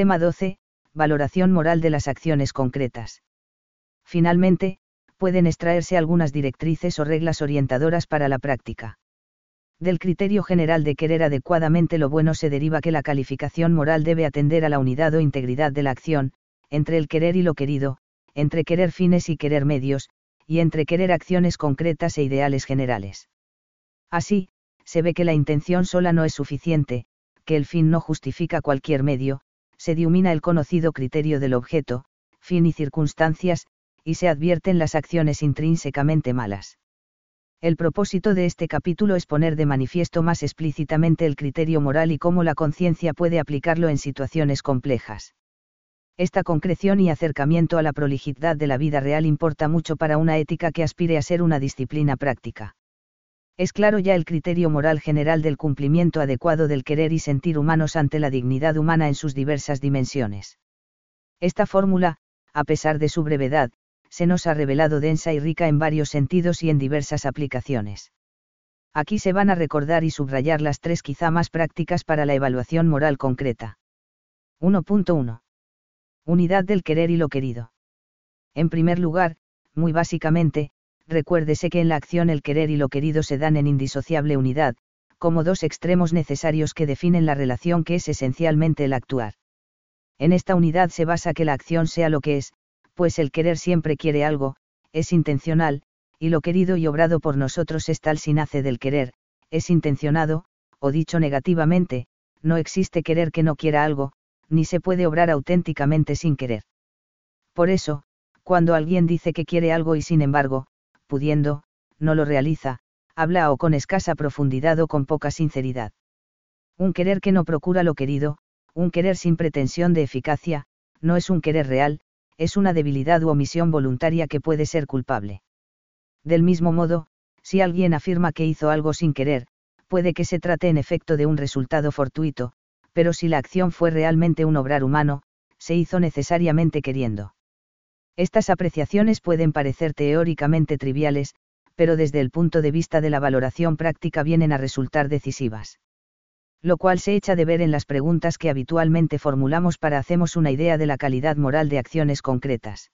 Tema 12. Valoración moral de las acciones concretas. Finalmente, pueden extraerse algunas directrices o reglas orientadoras para la práctica. Del criterio general de querer adecuadamente lo bueno se deriva que la calificación moral debe atender a la unidad o integridad de la acción, entre el querer y lo querido, entre querer fines y querer medios, y entre querer acciones concretas e ideales generales. Así, se ve que la intención sola no es suficiente, que el fin no justifica cualquier medio, se diumina el conocido criterio del objeto, fin y circunstancias, y se advierten las acciones intrínsecamente malas. El propósito de este capítulo es poner de manifiesto más explícitamente el criterio moral y cómo la conciencia puede aplicarlo en situaciones complejas. Esta concreción y acercamiento a la prolijidad de la vida real importa mucho para una ética que aspire a ser una disciplina práctica. Es claro ya el criterio moral general del cumplimiento adecuado del querer y sentir humanos ante la dignidad humana en sus diversas dimensiones. Esta fórmula, a pesar de su brevedad, se nos ha revelado densa y rica en varios sentidos y en diversas aplicaciones. Aquí se van a recordar y subrayar las tres quizá más prácticas para la evaluación moral concreta. 1.1 unidad del querer y lo querido. En primer lugar, muy básicamente, recuérdese que en la acción el querer y lo querido se dan en indisociable unidad, como dos extremos necesarios que definen la relación que es esencialmente el actuar. En esta unidad se basa que la acción sea lo que es, pues el querer siempre quiere algo, es intencional, y lo querido y obrado por nosotros es tal si nace del querer, es intencionado, o dicho negativamente, no existe querer que no quiera algo, ni se puede obrar auténticamente sin querer. Por eso, cuando alguien dice que quiere algo y sin embargo, pudiendo, no lo realiza, habla o con escasa profundidad o con poca sinceridad. Un querer que no procura lo querido, un querer sin pretensión de eficacia, no es un querer real, es una debilidad u omisión voluntaria que puede ser culpable. Del mismo modo, si alguien afirma que hizo algo sin querer, puede que se trate en efecto de un resultado fortuito, pero si la acción fue realmente un obrar humano, se hizo necesariamente queriendo. Estas apreciaciones pueden parecer teóricamente triviales, pero desde el punto de vista de la valoración práctica vienen a resultar decisivas. Lo cual se echa de ver en las preguntas que habitualmente formulamos para hacemos una idea de la calidad moral de acciones concretas.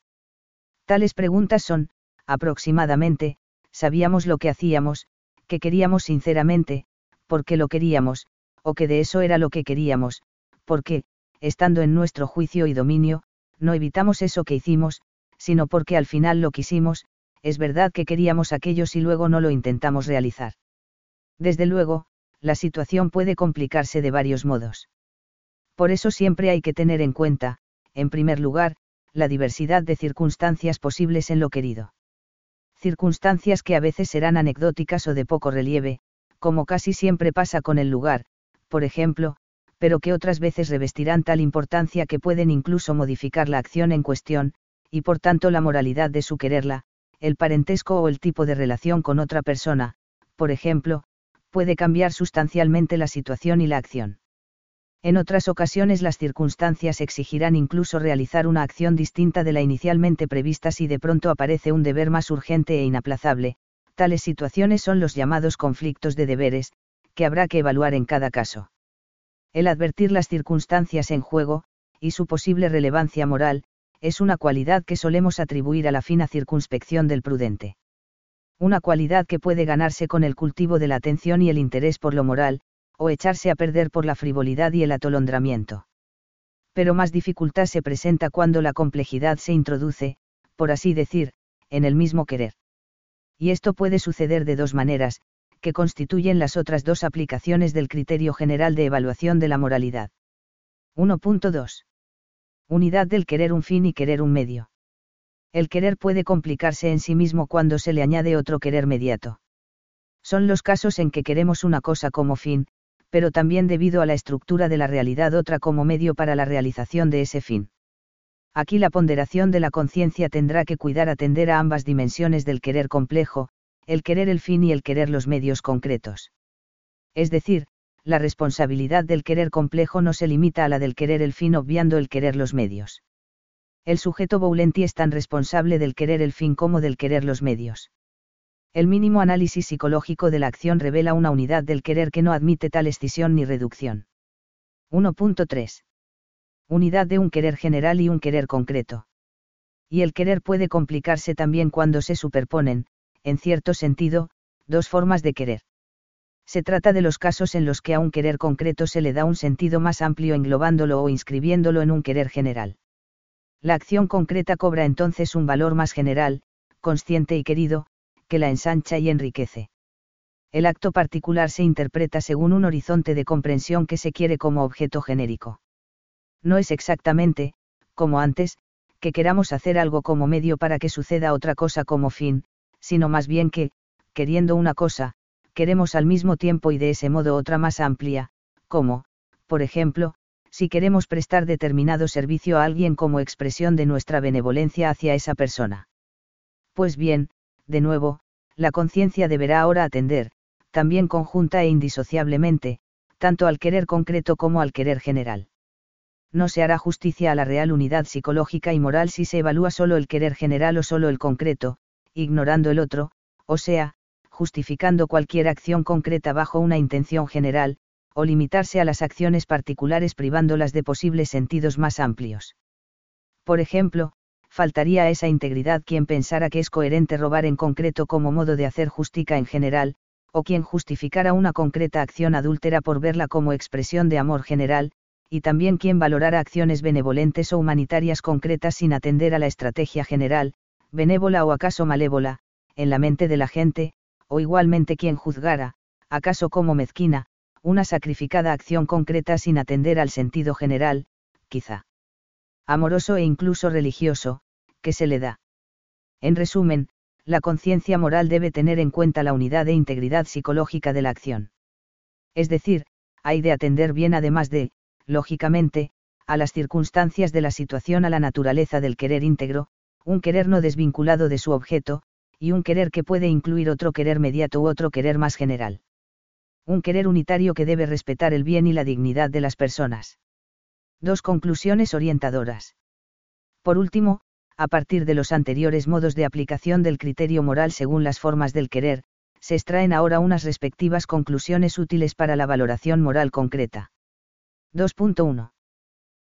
Tales preguntas son, aproximadamente, sabíamos lo que hacíamos, que queríamos sinceramente, porque lo queríamos, o que de eso era lo que queríamos, porque, estando en nuestro juicio y dominio, no evitamos eso que hicimos, sino porque al final lo quisimos, es verdad que queríamos aquello si luego no lo intentamos realizar. Desde luego, la situación puede complicarse de varios modos. Por eso siempre hay que tener en cuenta, en primer lugar, la diversidad de circunstancias posibles en lo querido. Circunstancias que a veces serán anecdóticas o de poco relieve, como casi siempre pasa con el lugar, por ejemplo, pero que otras veces revestirán tal importancia que pueden incluso modificar la acción en cuestión, y por tanto la moralidad de su quererla, el parentesco o el tipo de relación con otra persona, por ejemplo, puede cambiar sustancialmente la situación y la acción. En otras ocasiones las circunstancias exigirán incluso realizar una acción distinta de la inicialmente prevista si de pronto aparece un deber más urgente e inaplazable, tales situaciones son los llamados conflictos de deberes, que habrá que evaluar en cada caso. El advertir las circunstancias en juego, y su posible relevancia moral, es una cualidad que solemos atribuir a la fina circunspección del prudente. Una cualidad que puede ganarse con el cultivo de la atención y el interés por lo moral, o echarse a perder por la frivolidad y el atolondramiento. Pero más dificultad se presenta cuando la complejidad se introduce, por así decir, en el mismo querer. Y esto puede suceder de dos maneras, que constituyen las otras dos aplicaciones del criterio general de evaluación de la moralidad. 1.2. Unidad del querer un fin y querer un medio. El querer puede complicarse en sí mismo cuando se le añade otro querer mediato. Son los casos en que queremos una cosa como fin, pero también debido a la estructura de la realidad otra como medio para la realización de ese fin. Aquí la ponderación de la conciencia tendrá que cuidar atender a ambas dimensiones del querer complejo, el querer el fin y el querer los medios concretos. Es decir, la responsabilidad del querer complejo no se limita a la del querer el fin obviando el querer los medios. El sujeto Boulenti es tan responsable del querer el fin como del querer los medios. El mínimo análisis psicológico de la acción revela una unidad del querer que no admite tal escisión ni reducción. 1.3. Unidad de un querer general y un querer concreto. Y el querer puede complicarse también cuando se superponen, en cierto sentido, dos formas de querer. Se trata de los casos en los que a un querer concreto se le da un sentido más amplio englobándolo o inscribiéndolo en un querer general. La acción concreta cobra entonces un valor más general, consciente y querido, que la ensancha y enriquece. El acto particular se interpreta según un horizonte de comprensión que se quiere como objeto genérico. No es exactamente, como antes, que queramos hacer algo como medio para que suceda otra cosa como fin, sino más bien que, queriendo una cosa, queremos al mismo tiempo y de ese modo otra más amplia, como, por ejemplo, si queremos prestar determinado servicio a alguien como expresión de nuestra benevolencia hacia esa persona. Pues bien, de nuevo, la conciencia deberá ahora atender, también conjunta e indisociablemente, tanto al querer concreto como al querer general. No se hará justicia a la real unidad psicológica y moral si se evalúa solo el querer general o solo el concreto, ignorando el otro, o sea, justificando cualquier acción concreta bajo una intención general, o limitarse a las acciones particulares privándolas de posibles sentidos más amplios. Por ejemplo, faltaría a esa integridad quien pensara que es coherente robar en concreto como modo de hacer justica en general, o quien justificara una concreta acción adúltera por verla como expresión de amor general, y también quien valorara acciones benevolentes o humanitarias concretas sin atender a la estrategia general, benévola o acaso malévola, en la mente de la gente, o igualmente quien juzgara, acaso como mezquina, una sacrificada acción concreta sin atender al sentido general, quizá amoroso e incluso religioso, que se le da. En resumen, la conciencia moral debe tener en cuenta la unidad e integridad psicológica de la acción. Es decir, hay de atender bien además de, lógicamente, a las circunstancias de la situación a la naturaleza del querer íntegro, un querer no desvinculado de su objeto, y un querer que puede incluir otro querer mediato u otro querer más general un querer unitario que debe respetar el bien y la dignidad de las personas. Dos conclusiones orientadoras. Por último, a partir de los anteriores modos de aplicación del criterio moral según las formas del querer, se extraen ahora unas respectivas conclusiones útiles para la valoración moral concreta. 2.1.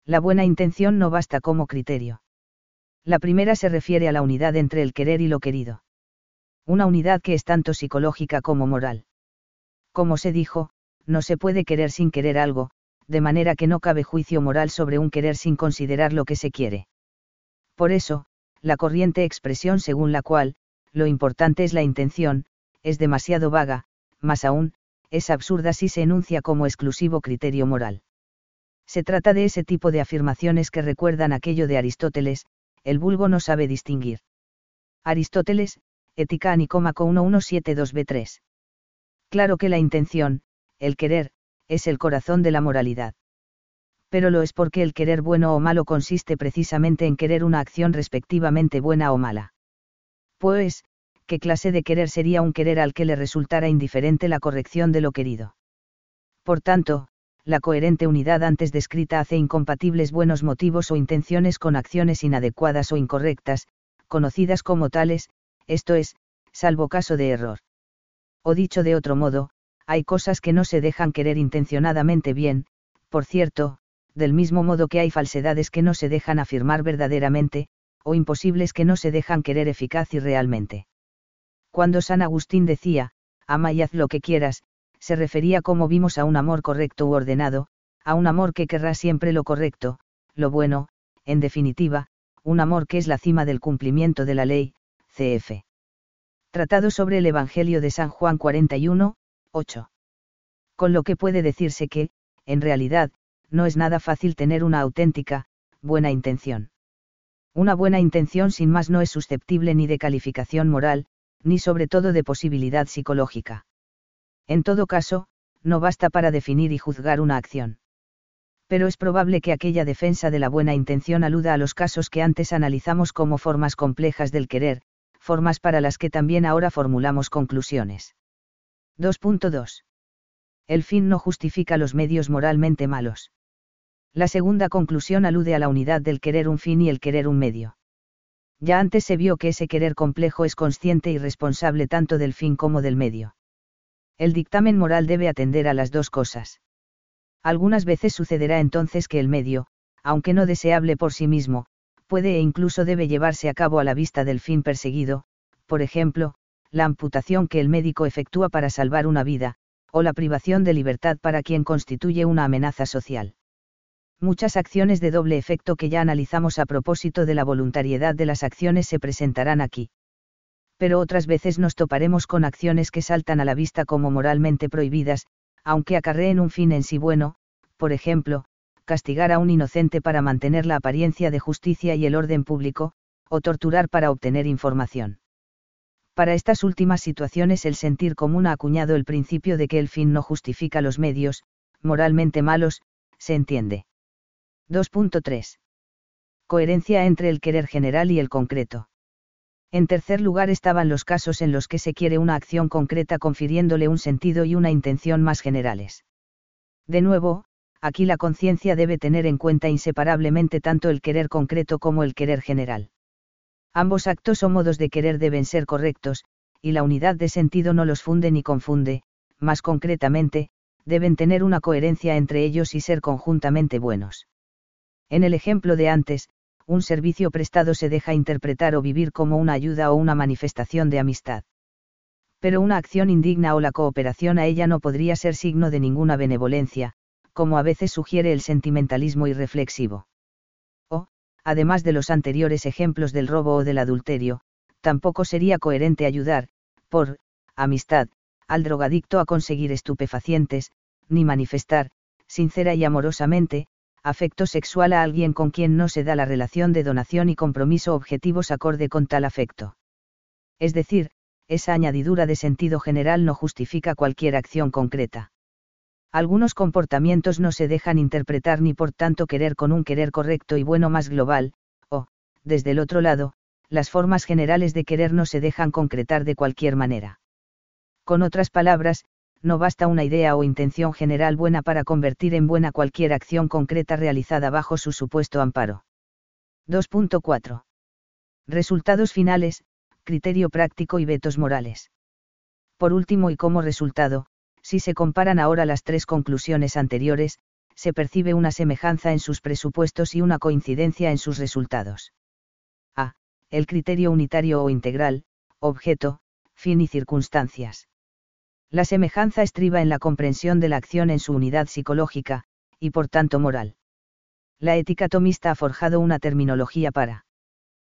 La buena intención no basta como criterio. La primera se refiere a la unidad entre el querer y lo querido. Una unidad que es tanto psicológica como moral como se dijo, no se puede querer sin querer algo, de manera que no cabe juicio moral sobre un querer sin considerar lo que se quiere. Por eso, la corriente expresión según la cual, lo importante es la intención, es demasiado vaga, más aún, es absurda si se enuncia como exclusivo criterio moral. Se trata de ese tipo de afirmaciones que recuerdan aquello de Aristóteles, el vulgo no sabe distinguir. Aristóteles, Ética Anicómaco 1172b3. Claro que la intención, el querer, es el corazón de la moralidad. Pero lo es porque el querer bueno o malo consiste precisamente en querer una acción respectivamente buena o mala. Pues, ¿qué clase de querer sería un querer al que le resultara indiferente la corrección de lo querido? Por tanto, la coherente unidad antes descrita hace incompatibles buenos motivos o intenciones con acciones inadecuadas o incorrectas, conocidas como tales, esto es, salvo caso de error. O dicho de otro modo, hay cosas que no se dejan querer intencionadamente bien, por cierto, del mismo modo que hay falsedades que no se dejan afirmar verdaderamente, o imposibles que no se dejan querer eficaz y realmente. Cuando San Agustín decía, ama y haz lo que quieras, se refería como vimos a un amor correcto u ordenado, a un amor que querrá siempre lo correcto, lo bueno, en definitiva, un amor que es la cima del cumplimiento de la ley, cf. Tratado sobre el Evangelio de San Juan 41, 8. Con lo que puede decirse que, en realidad, no es nada fácil tener una auténtica, buena intención. Una buena intención sin más no es susceptible ni de calificación moral, ni sobre todo de posibilidad psicológica. En todo caso, no basta para definir y juzgar una acción. Pero es probable que aquella defensa de la buena intención aluda a los casos que antes analizamos como formas complejas del querer, formas para las que también ahora formulamos conclusiones. 2.2. El fin no justifica los medios moralmente malos. La segunda conclusión alude a la unidad del querer un fin y el querer un medio. Ya antes se vio que ese querer complejo es consciente y responsable tanto del fin como del medio. El dictamen moral debe atender a las dos cosas. Algunas veces sucederá entonces que el medio, aunque no deseable por sí mismo, puede e incluso debe llevarse a cabo a la vista del fin perseguido, por ejemplo, la amputación que el médico efectúa para salvar una vida, o la privación de libertad para quien constituye una amenaza social. Muchas acciones de doble efecto que ya analizamos a propósito de la voluntariedad de las acciones se presentarán aquí. Pero otras veces nos toparemos con acciones que saltan a la vista como moralmente prohibidas, aunque acarreen un fin en sí bueno, por ejemplo, castigar a un inocente para mantener la apariencia de justicia y el orden público, o torturar para obtener información. Para estas últimas situaciones el sentir común ha acuñado el principio de que el fin no justifica los medios, moralmente malos, se entiende. 2.3. Coherencia entre el querer general y el concreto. En tercer lugar estaban los casos en los que se quiere una acción concreta confiriéndole un sentido y una intención más generales. De nuevo, aquí la conciencia debe tener en cuenta inseparablemente tanto el querer concreto como el querer general. Ambos actos o modos de querer deben ser correctos, y la unidad de sentido no los funde ni confunde, más concretamente, deben tener una coherencia entre ellos y ser conjuntamente buenos. En el ejemplo de antes, un servicio prestado se deja interpretar o vivir como una ayuda o una manifestación de amistad. Pero una acción indigna o la cooperación a ella no podría ser signo de ninguna benevolencia, como a veces sugiere el sentimentalismo irreflexivo. O, además de los anteriores ejemplos del robo o del adulterio, tampoco sería coherente ayudar, por, amistad, al drogadicto a conseguir estupefacientes, ni manifestar, sincera y amorosamente, afecto sexual a alguien con quien no se da la relación de donación y compromiso objetivos acorde con tal afecto. Es decir, esa añadidura de sentido general no justifica cualquier acción concreta. Algunos comportamientos no se dejan interpretar ni por tanto querer con un querer correcto y bueno más global, o, desde el otro lado, las formas generales de querer no se dejan concretar de cualquier manera. Con otras palabras, no basta una idea o intención general buena para convertir en buena cualquier acción concreta realizada bajo su supuesto amparo. 2.4. Resultados finales, criterio práctico y vetos morales. Por último y como resultado, si se comparan ahora las tres conclusiones anteriores, se percibe una semejanza en sus presupuestos y una coincidencia en sus resultados. A. El criterio unitario o integral, objeto, fin y circunstancias. La semejanza estriba en la comprensión de la acción en su unidad psicológica, y por tanto moral. La ética tomista ha forjado una terminología para